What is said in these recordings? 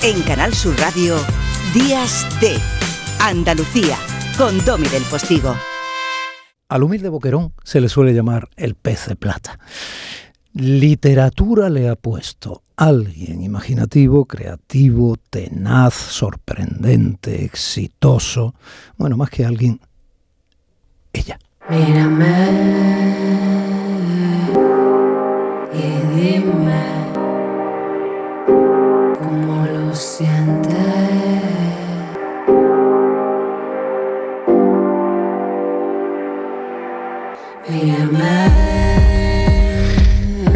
En Canal Sur Radio, Días de Andalucía, con Domi del Postigo. Al humilde boquerón se le suele llamar el pez de plata. Literatura le ha puesto alguien imaginativo, creativo, tenaz, sorprendente, exitoso. Bueno, más que alguien, ella. Mírame y dime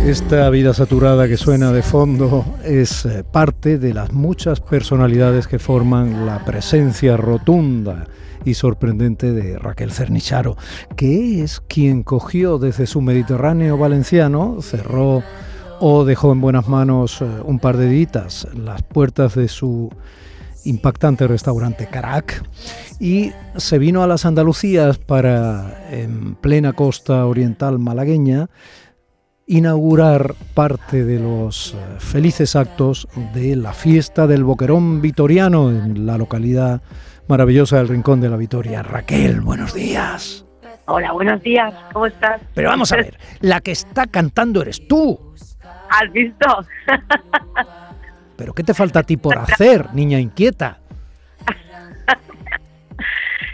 Esta vida saturada que suena de fondo es eh, parte de las muchas personalidades que forman la presencia rotunda y sorprendente de Raquel Cernicharo, que es quien cogió desde su Mediterráneo valenciano, cerró o dejó en buenas manos eh, un par de ditas las puertas de su impactante restaurante Carac y se vino a las Andalucías para, en plena costa oriental malagueña, inaugurar parte de los eh, felices actos de la fiesta del Boquerón Vitoriano en la localidad maravillosa del Rincón de la Vitoria. Raquel, buenos días. Hola, buenos días, ¿cómo estás? Pero vamos a ver, la que está cantando eres tú. ¿Has visto? ¿Pero qué te falta a ti por hacer, niña inquieta?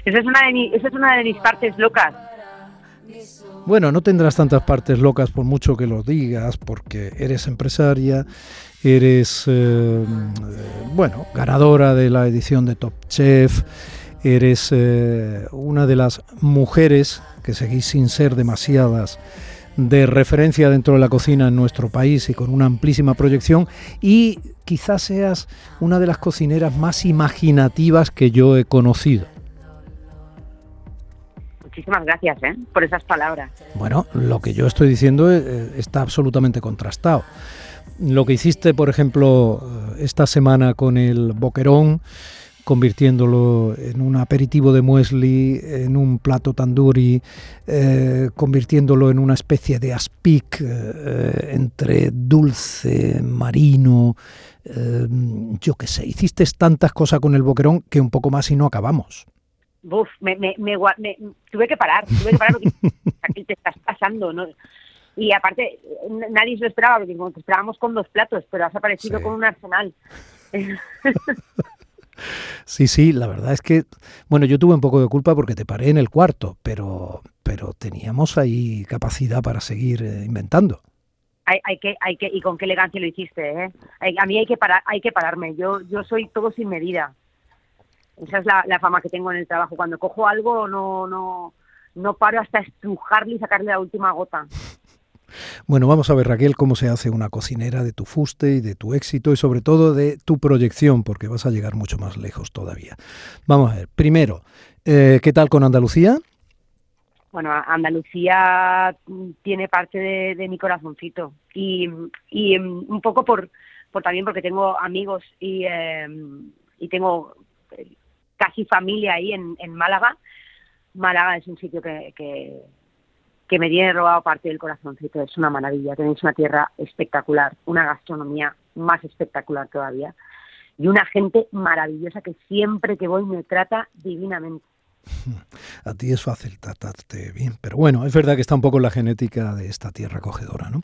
esa, es una de esa es una de mis partes locas. Bueno, no tendrás tantas partes locas por mucho que lo digas, porque eres empresaria, eres, eh, bueno, ganadora de la edición de Top Chef, eres eh, una de las mujeres que seguís sin ser demasiadas de referencia dentro de la cocina en nuestro país y con una amplísima proyección y quizás seas una de las cocineras más imaginativas que yo he conocido. Muchísimas gracias ¿eh? por esas palabras. Bueno, lo que yo estoy diciendo eh, está absolutamente contrastado. Lo que hiciste, por ejemplo, eh, esta semana con el boquerón, convirtiéndolo en un aperitivo de muesli, en un plato tandoori, convirtiéndolo en una especie de aspic entre dulce, marino, yo qué sé, hiciste tantas cosas con el boquerón que un poco más y no acabamos. Uf, me, me, me, tuve que parar, tuve que parar porque aquí te estás pasando, ¿no? Y aparte, nadie se lo esperaba, porque te esperábamos con dos platos, pero has aparecido con un arsenal. Sí, sí, la verdad es que, bueno, yo tuve un poco de culpa porque te paré en el cuarto, pero, pero teníamos ahí capacidad para seguir eh, inventando. Hay, hay, que, hay que, y con qué elegancia lo hiciste, ¿eh? a mí hay que parar, hay que pararme. Yo, yo soy todo sin medida. Esa es la, fama que tengo en el trabajo. Cuando cojo algo no, no, no paro hasta estrujarle y sacarle la última gota. Bueno, vamos a ver Raquel cómo se hace una cocinera de tu fuste y de tu éxito y sobre todo de tu proyección, porque vas a llegar mucho más lejos todavía. Vamos a ver, primero, eh, ¿qué tal con Andalucía? Bueno, Andalucía tiene parte de, mi corazoncito y, y, mm, un poco por, también porque tengo amigos y, eh, y tengo casi familia ahí en, Málaga. Málaga es un sitio que, que, me tiene robado parte del corazoncito. Es una maravilla. Tenéis una tierra espectacular, una gastronomía más espectacular todavía y una gente maravillosa que siempre que voy me trata divinamente. A ti es fácil tratarte bien, pero bueno, es verdad que está un poco la genética de esta tierra acogedora, ¿no?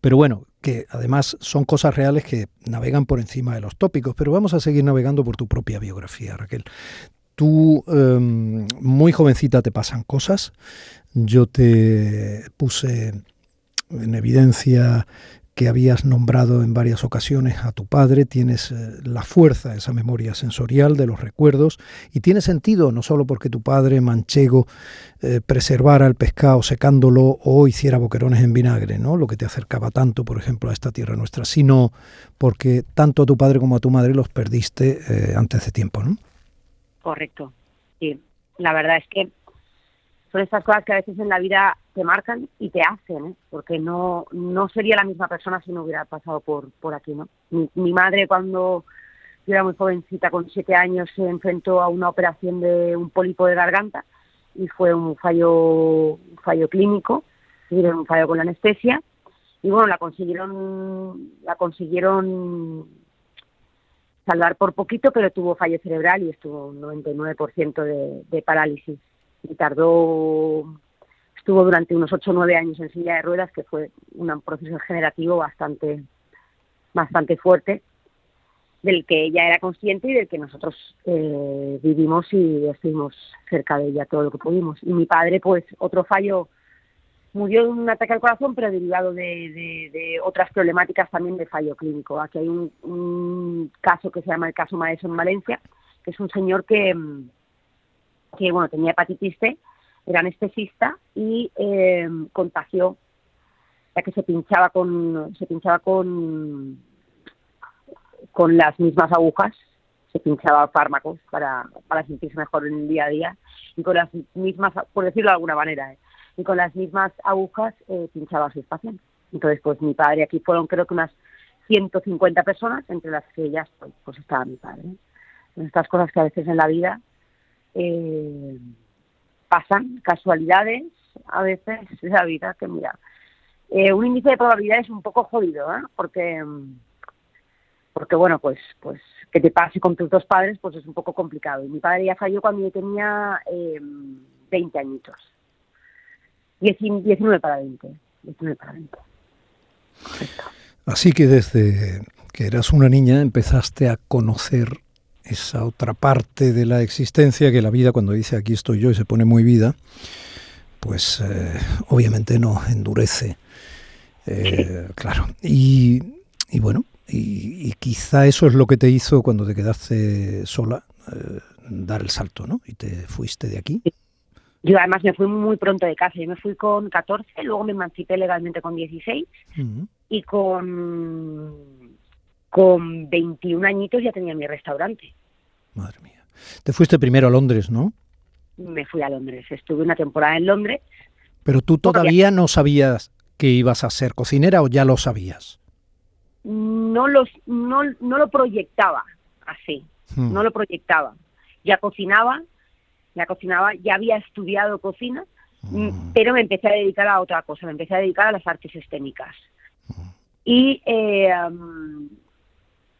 Pero bueno, que además son cosas reales que navegan por encima de los tópicos, pero vamos a seguir navegando por tu propia biografía, Raquel. Tú, em, muy jovencita, te pasan cosas. Yo te puse en evidencia que habías nombrado en varias ocasiones a tu padre, tienes eh, la fuerza esa memoria sensorial de los recuerdos y tiene sentido no solo porque tu padre manchego eh, preservara el pescado secándolo o hiciera boquerones en vinagre, ¿no? lo que te acercaba tanto, por ejemplo, a esta tierra nuestra, sino porque tanto a tu padre como a tu madre los perdiste eh, antes de tiempo. ¿no? Correcto, sí. La verdad es que son estas cosas que a veces en la vida te marcan y te hacen, ¿eh? porque no, no sería la misma persona si no hubiera pasado por, por aquí. ¿no? Mi, madre cuando yo era muy jovencita, con siete años, se enfrentó a una operación de un pólipo de garganta y fue un fallo, un fallo clínico, un fallo con la anestesia y bueno, la consiguieron, la consiguieron salvar por poquito, pero tuvo fallo cerebral y estuvo un 99% de, de parálisis. Y tardó, estuvo durante unos 8 o 9 años en silla de ruedas, que fue un proceso generativo bastante, bastante fuerte, del que ella era consciente y del que nosotros eh, vivimos y estuvimos cerca de ella todo lo que pudimos. Y mi padre, pues, otro fallo murió de un ataque al corazón, pero derivado de, otras problemáticas también de fallo clínico. Aquí hay un, caso que se llama el caso Maeso en Valencia, que es un señor que, que bueno, tenía hepatitis C, era anestesista y eh, contagió, ya que se pinchaba con, se pinchaba con, con las mismas agujas, se pinchaba fármacos para, para sentirse mejor en el día a día y con las mismas, por decirlo de alguna manera, ¿eh? Y con las mismas agujas eh, pinchaba a sus pacientes. Entonces, pues mi padre, aquí fueron creo que unas 150 personas, entre las que ellas, pues, pues estaba mi padre. Estas cosas que a veces en la vida eh, pasan, casualidades, a veces es la vida que mira. Eh, un índice de probabilidad es un poco jodido, ¿eh? porque porque bueno, pues pues que te pase con tus dos padres, pues es un poco complicado. Y mi padre ya falló cuando yo tenía eh, 20 añitos. 19 para 20. 19 para 20. Así que desde que eras una niña empezaste a conocer esa otra parte de la existencia que la vida cuando dice aquí estoy yo y se pone muy vida, pues eh, obviamente no endurece. Eh, claro. Y, y bueno, y, quizá eso es lo que te hizo cuando te quedaste sola eh, dar el salto, ¿no? Y te fuiste de aquí. Yo además me fui muy pronto de casa. Yo me fui con 14, luego me emancipé legalmente con 16 y con, con 21 añitos ya tenía mi restaurante. Madre mía. Te fuiste primero a Londres, ¿no? Me fui a Londres. Estuve una temporada en Londres. Pero tú todavía no sabías que ibas a ser cocinera o ya lo sabías? No, los, no, no lo proyectaba así. Hmm. No lo proyectaba. Ya cocinaba, ya cocinaba, ya había estudiado cocina, mm, mm. pero me empecé a dedicar a otra cosa, me empecé a dedicar a las artes escénicas. Mm. Y eh,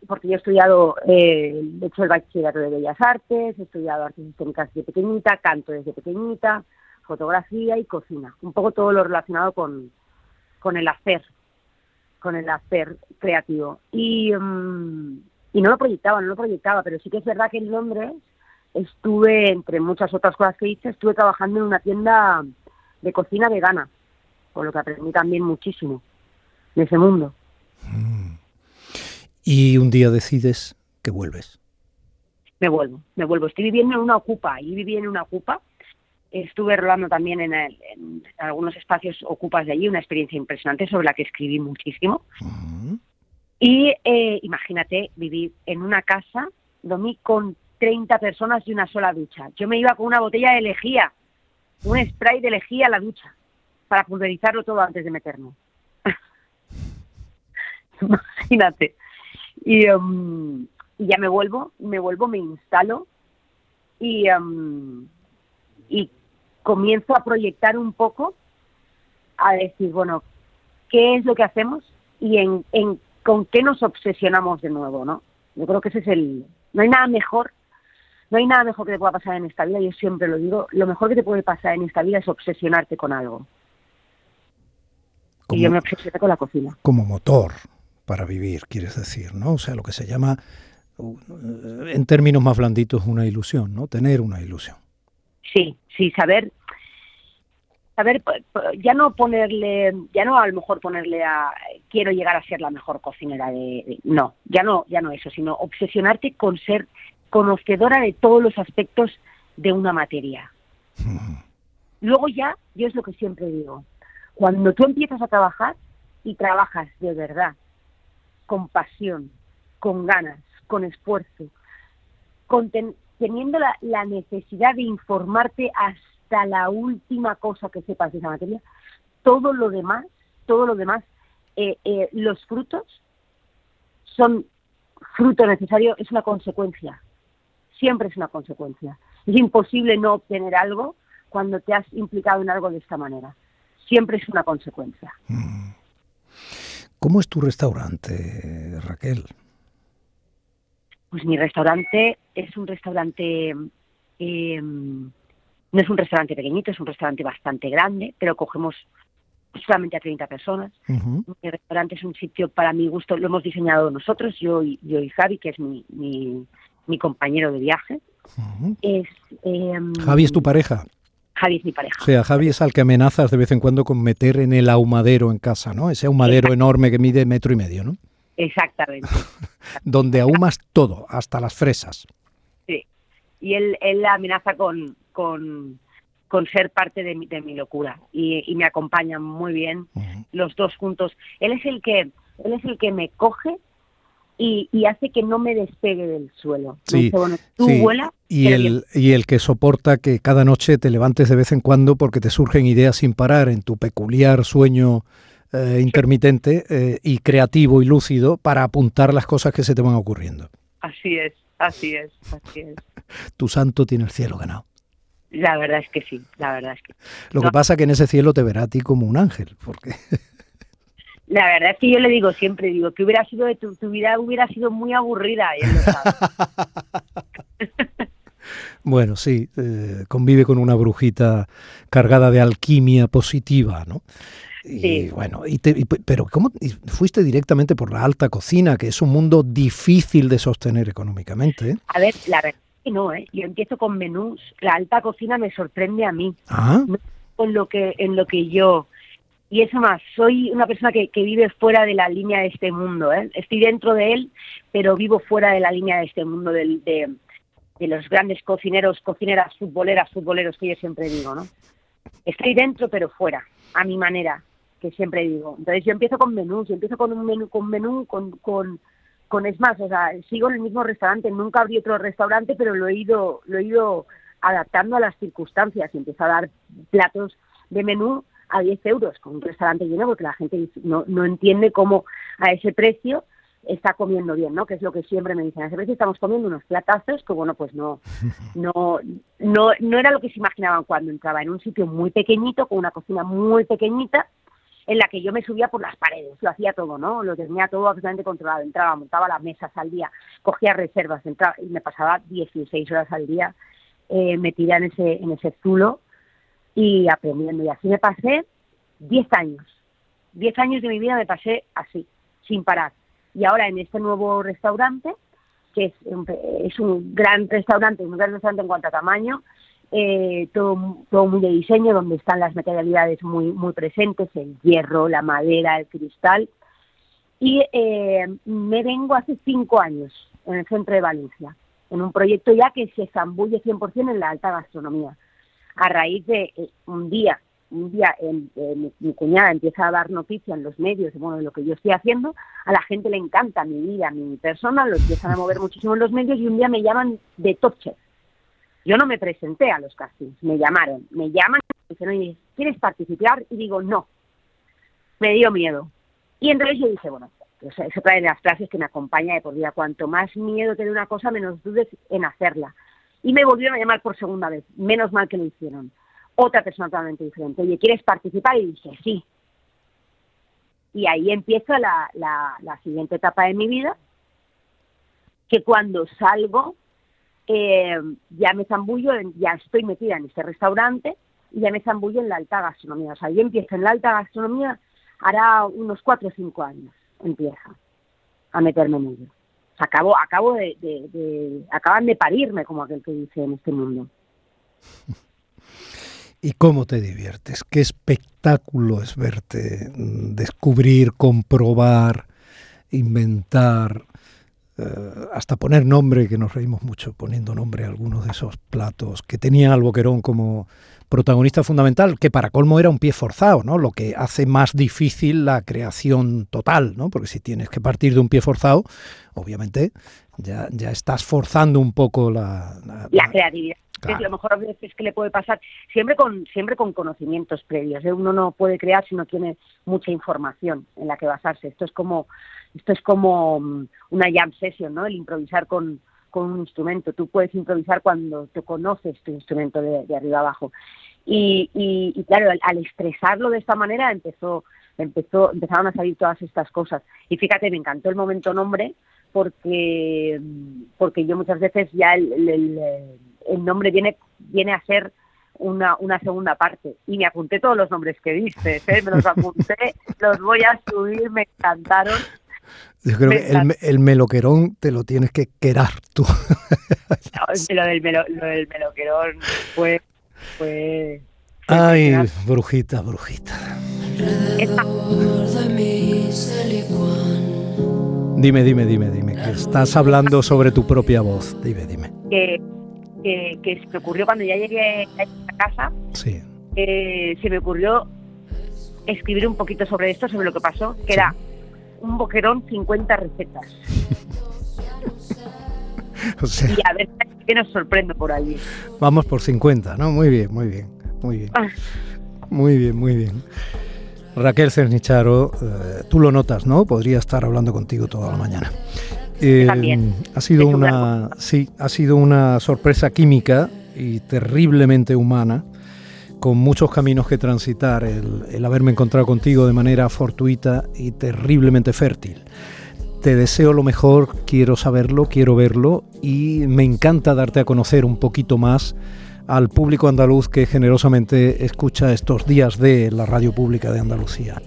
porque yo he estudiado, eh, he hecho el bachillerato de Bellas Artes, he estudiado artes escénicas desde pequeñita, canto desde pequeñita, fotografía y cocina. Un poco todo lo relacionado con, con el hacer, con el hacer creativo. Y, y no lo proyectaba, no lo proyectaba, pero sí que es verdad que en Londres estuve, entre muchas otras cosas que hice, estuve trabajando en una tienda de cocina vegana, con lo que aprendí también muchísimo de ese mundo. Mm. Y un día decides que vuelves. Me vuelvo, me vuelvo. Estoy viviendo en una ocupa, y viví en una ocupa. Estuve rolando también en, algunos espacios ocupas de allí, una experiencia impresionante sobre la que escribí muchísimo. Mm. Y eh, imagínate vivir en una casa, dormí con 30 personas y una sola ducha. Yo me iba con una botella de lejía, un spray de lejía a la ducha, para pulverizarlo todo antes de meterme. Imagínate. Um, y, ya me vuelvo, me vuelvo, me instalo y, um, y comienzo a proyectar un poco, a decir, bueno, ¿qué es lo que hacemos y en con qué nos obsesionamos de nuevo, ¿no? Yo creo que ese es el... No hay nada mejor no hay nada mejor que te pueda pasar en esta vida, yo siempre lo digo, lo mejor que te puede pasar en esta vida es obsesionarte con algo. y yo me obsesioné con la cocina. Como motor para vivir, quieres decir, ¿no? O sea, lo que se llama, en términos más blanditos, una ilusión, ¿no? Tener una ilusión. Sí, sí, saber, saber, ya no ponerle, ya no a lo mejor ponerle a, quiero llegar a ser la mejor cocinera de, no, ya no, ya no eso, sino obsesionarte con ser conocedora de todos los aspectos de una materia. Luego ya, yo es lo que siempre digo, cuando tú empiezas a trabajar y trabajas de verdad, con pasión, con ganas, con esfuerzo, teniendo la, necesidad de informarte hasta la última cosa que sepas de esa materia, todo lo demás, todo lo demás, eh, eh, los frutos son fruto necesario, es una consecuencia siempre es una consecuencia. Es imposible no obtener algo cuando te has implicado en algo de esta manera. Siempre es una consecuencia. Mm. ¿Cómo es tu restaurante, Raquel? Pues mi restaurante es un restaurante, eh, no es un restaurante pequeñito, es un restaurante bastante grande, pero cogemos solamente a 30 personas. Mi restaurante es un sitio para mi gusto, lo hemos diseñado nosotros, yo y, yo y Javi, que es mi, mi, compañero de viaje. es, em, Javi es tu pareja. Javi es mi pareja. O sea, Javi es al que amenazas de vez en cuando con meter en el ahumadero en casa, ¿no? Ese ahumadero enorme que mide metro y medio, ¿no? Exactamente. Donde ahumas todo, hasta las fresas. Sí. Y él, él amenaza con, con, con ser parte de mi, de mi locura y, me acompaña muy bien los dos juntos. Él es el que él es el que me coge y, hace que no me despegue del suelo. Sí, tú y el, y el que soporta que cada noche te levantes de vez en cuando porque te surgen ideas sin parar en tu peculiar sueño eh, intermitente eh, y creativo y lúcido para apuntar las cosas que se te van ocurriendo. Así es, así es, así es. tu santo tiene el cielo ganado. La verdad es que sí, la verdad es que. Lo que pasa es que en ese cielo te verá a ti como un ángel, porque. La verdad es que yo le digo siempre, digo, que hubiera sido de tu, vida hubiera sido muy aburrida. bueno, sí, eh, convive con una brujita cargada de alquimia positiva, ¿no? Y sí. bueno, y pero ¿cómo fuiste directamente por la alta cocina, que es un mundo difícil de sostener económicamente? ¿eh? A ver, la verdad no, ¿eh? Yo empiezo con menús. La alta cocina me sorprende a mí. ¿Ah? En lo que, en lo que yo. Y eso más, soy una persona que, que vive fuera de la línea de este mundo. ¿eh? Estoy dentro de él, pero vivo fuera de la línea de este mundo del, de, de los grandes cocineros, cocineras, futboleras, futboleros que yo siempre digo, ¿no? Estoy dentro, pero fuera, a mi manera, que siempre digo. Entonces yo empiezo con menús, yo empiezo con un menú, con menú, con, con con es más, o sea, sigo en el mismo restaurante, nunca abrí otro restaurante, pero lo he ido, lo he ido adaptando a las circunstancias y empiezo a dar platos de menú a 10 euros con un restaurante lleno porque la gente no, no entiende cómo a ese precio está comiendo bien, ¿no? Que es lo que siempre me dicen. A ese precio estamos comiendo unos platazos que, bueno, pues no, no, no, no era lo que se imaginaban cuando entraba en un sitio muy pequeñito, con una cocina muy pequeñita, en la que yo me subía por las paredes, lo hacía todo, ¿no? Lo tenía todo absolutamente controlado. Entraba, montaba las mesas al día, cogía reservas, entraba, y me pasaba 16 horas al día eh, metida en ese, en ese zulo y aprendiendo. Y así me pasé 10 años. 10 años de mi vida me pasé así, sin parar. Y ahora en este nuevo restaurante, que es es un gran restaurante, un gran restaurante en cuanto a tamaño, eh, todo, todo muy de diseño, donde están las materialidades muy, muy presentes, el hierro, la madera, el cristal. Y eh, me vengo hace cinco años en el centro de Valencia, en un proyecto ya que se zambulle 100% en la alta gastronomía. A raíz de eh, un día, un día mi, cuñada empieza a dar noticia en los medios bueno, de lo que yo estoy haciendo, a la gente le encanta mi vida, mi persona, lo empiezan a mover muchísimo en los medios y un día me llaman de Top Chef yo no me presenté a los castings, me llamaron, me llaman y dicen, oye, ¿quieres participar? Y digo, no. Me dio miedo. Y entonces yo dije, bueno, pues es otra de las frases que me acompaña de por vida. Cuanto más miedo te dé una cosa, menos dudes en hacerla. Y me volvieron a llamar por segunda vez. Menos mal que lo hicieron. Otra persona totalmente diferente. Oye, ¿quieres participar? Y dije, sí. Y ahí empieza la, la, siguiente etapa de mi vida, que cuando salgo eh, ya me zambullo, ya estoy metida en este restaurante y ya me zambullo en la alta gastronomía. O sea, yo empiezo en la alta gastronomía, hará unos cuatro o cinco años, empieza a meterme en ello. Acabo, acabo de, acaban de parirme, como aquel que dice en este mundo. ¿Y cómo te diviertes? ¿Qué espectáculo es verte mm, descubrir, comprobar, inventar? Eh, hasta poner nombre, que nos reímos mucho poniendo nombre a algunos de esos platos que tenían al Boquerón como protagonista fundamental, que para colmo era un pie forzado, ¿no? Lo que hace más difícil la creación total, ¿no? Porque si tienes que partir de un pie forzado, obviamente ya, ya estás forzando un poco la, la, creatividad. Es lo mejor a veces que le puede pasar, siempre con, siempre con conocimientos previos. ¿eh? Uno no puede crear si no tiene mucha información en la que basarse. Esto es como esto es como mm, una jam session, ¿no? El improvisar con, con un instrumento. Tú puedes improvisar cuando te conoces tu instrumento de, arriba abajo. Y, y, claro, al, estresarlo de esta manera empezó, empezó, empezaron a salir todas estas cosas. Y fíjate, me encantó el momento nombre porque, porque yo muchas veces ya el, el, nombre viene, viene a ser una, una segunda parte. Y me apunté todos los nombres que dices, ¿eh? me los apunté, los voy a subir, me encantaron. Yo creo que el, el, meloquerón te lo tienes que querar tú. lo, del melo, lo del meloquerón fue... fue Ay, brujita, brujita. Dime, dime, dime, dime, que estás hablando sobre tu propia voz. Dime, dime. Que, que, se me ocurrió cuando ya llegué a casa, sí. Eh, se me ocurrió escribir un poquito sobre esto, sobre lo que pasó, que era un boquerón 50 recetas. y a ver qué nos sorprende por allí. Vamos por 50, ¿no? Muy bien, muy bien, muy bien. Ah. Muy bien, muy bien. Raquel Cernicharo, eh, tú lo notas, ¿no? Podría estar hablando contigo toda la mañana. Eh, También. Ha sido una, sí, ha sido una sorpresa química y terriblemente humana, con muchos caminos que transitar, el, haberme encontrado contigo de manera fortuita y terriblemente fértil. Te deseo lo mejor, quiero saberlo, quiero verlo y me encanta darte a conocer un poquito más al público andaluz que generosamente escucha estos días de la radio pública de Andalucía.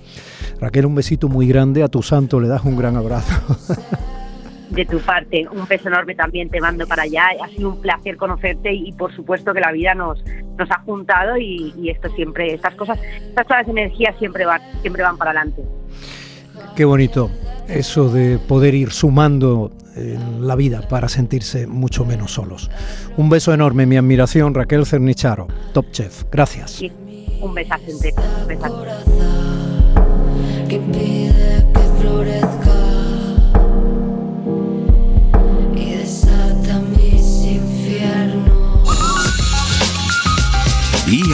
Raquel, un besito muy grande, a tu santo le das un gran abrazo. De tu parte, un beso enorme también te mando para allá. Ha sido un placer conocerte y, por supuesto que la vida nos, nos ha juntado y, y esto siempre, estas cosas, estas todas las energías siempre van, siempre van para adelante. Qué bonito eso de poder ir sumando en la vida para sentirse mucho menos solos. Un beso enorme, mi admiración, Raquel Cernicharo, Top Chef. Gracias. un besazo Un besazo.